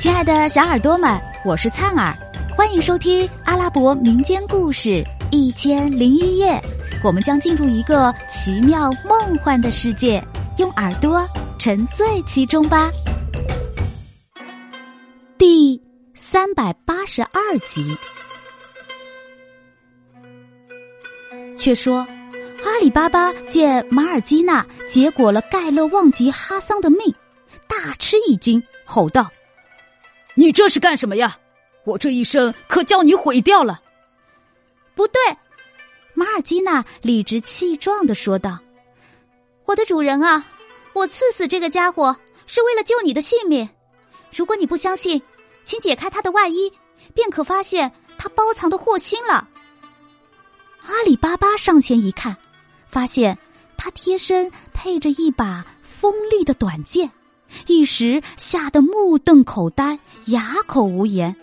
亲爱的小耳朵们，我是灿儿，欢迎收听阿拉伯民间故事《一千零一夜》。我们将进入一个奇妙梦幻的世界，用耳朵沉醉其中吧。第三百八十二集，却说阿里巴巴见马尔基纳结果了盖勒旺吉哈桑的命，大吃一惊，吼道。你这是干什么呀？我这一生可叫你毁掉了！不对，马尔基娜理直气壮的说道：“我的主人啊，我刺死这个家伙是为了救你的性命。如果你不相信，请解开他的外衣，便可发现他包藏的祸心了。”阿里巴巴上前一看，发现他贴身配着一把锋利的短剑。一时吓得目瞪口呆，哑口无言。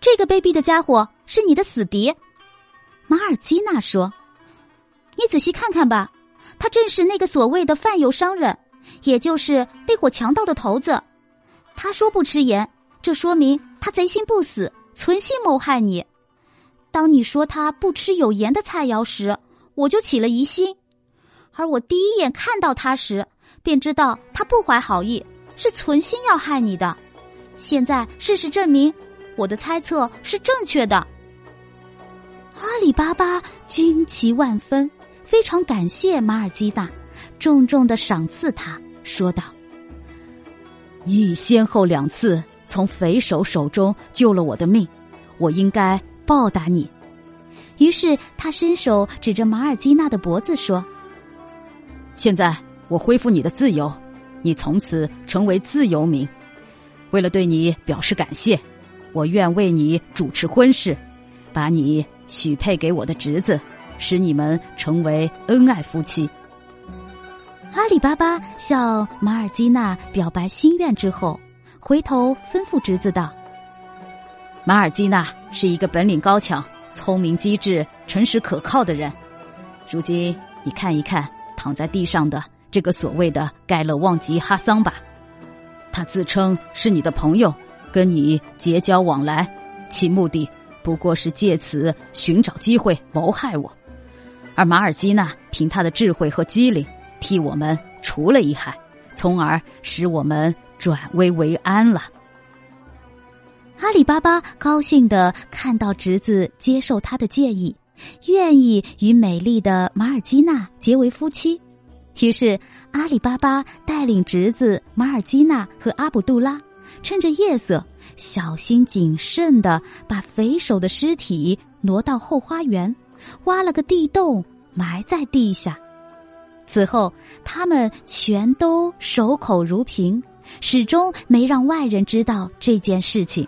这个卑鄙的家伙是你的死敌，马尔基娜说：“你仔细看看吧，他正是那个所谓的贩油商人，也就是那伙强盗的头子。他说不吃盐，这说明他贼心不死，存心谋害你。当你说他不吃有盐的菜肴时，我就起了疑心，而我第一眼看到他时。”便知道他不怀好意，是存心要害你的。现在事实证明，我的猜测是正确的。阿里巴巴惊奇万分，非常感谢马尔基纳，重重的赏赐他，说道：“你先后两次从匪首手中救了我的命，我应该报答你。”于是他伸手指着马尔基纳的脖子说：“现在。”我恢复你的自由，你从此成为自由民。为了对你表示感谢，我愿为你主持婚事，把你许配给我的侄子，使你们成为恩爱夫妻。阿里巴巴向马尔基娜表白心愿之后，回头吩咐侄子道：“马尔基娜是一个本领高强、聪明机智、诚实可靠的人。如今你看一看躺在地上的。”这个所谓的盖勒旺吉哈桑吧，他自称是你的朋友，跟你结交往来，其目的不过是借此寻找机会谋害我。而马尔基娜凭他的智慧和机灵，替我们除了一害，从而使我们转危为安了。阿里巴巴高兴的看到侄子接受他的建议，愿意与美丽的马尔基娜结为夫妻。于是，阿里巴巴带领侄子马尔基纳和阿卜杜拉，趁着夜色，小心谨慎的把匪首的尸体挪到后花园，挖了个地洞埋在地下。此后，他们全都守口如瓶，始终没让外人知道这件事情。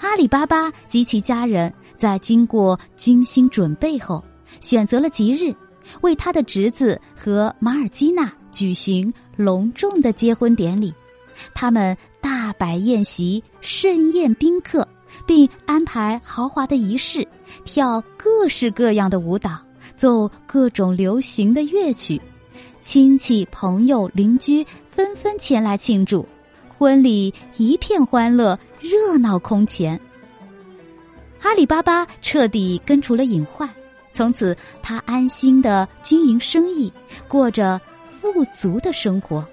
阿里巴巴及其家人在经过精心准备后，选择了吉日。为他的侄子和马尔基娜举行隆重的结婚典礼，他们大摆宴席，盛宴宾客，并安排豪华的仪式，跳各式各样的舞蹈，奏各种流行的乐曲，亲戚朋友邻居纷纷前来庆祝，婚礼一片欢乐，热闹空前。阿里巴巴彻底根除了隐患。从此，他安心的经营生意，过着富足的生活。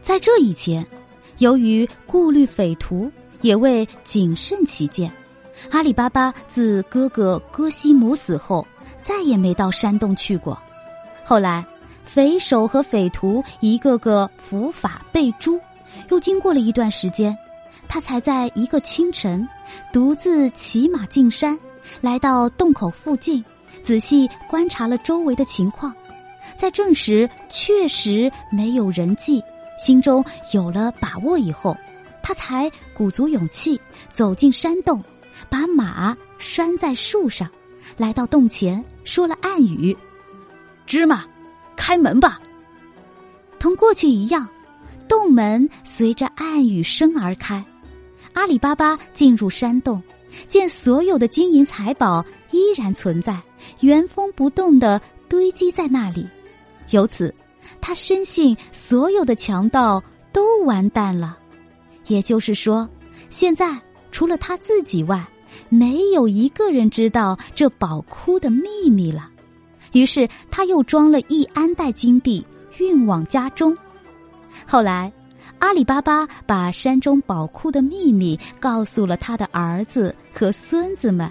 在这以前，由于顾虑匪徒，也为谨慎起见，阿里巴巴自哥哥哥西姆死后，再也没到山洞去过。后来，匪首和匪徒一个个伏法被诛，又经过了一段时间，他才在一个清晨，独自骑马进山，来到洞口附近。仔细观察了周围的情况，在证实确实没有人迹，心中有了把握以后，他才鼓足勇气走进山洞，把马拴在树上，来到洞前，说了暗语：“芝麻，开门吧。”同过去一样，洞门随着暗语声而开。阿里巴巴进入山洞。见所有的金银财宝依然存在，原封不动的堆积在那里，由此，他深信所有的强盗都完蛋了，也就是说，现在除了他自己外，没有一个人知道这宝窟的秘密了。于是他又装了一安袋金币，运往家中。后来，阿里巴巴把山中宝库的秘密告诉了他的儿子和孙子们，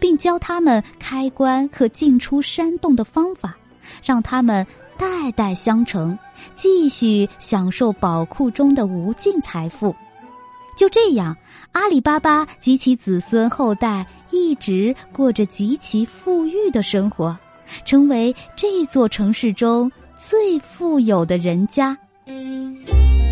并教他们开关和进出山洞的方法，让他们代代相承，继续享受宝库中的无尽财富。就这样，阿里巴巴及其子孙后代一直过着极其富裕的生活。成为这座城市中最富有的人家。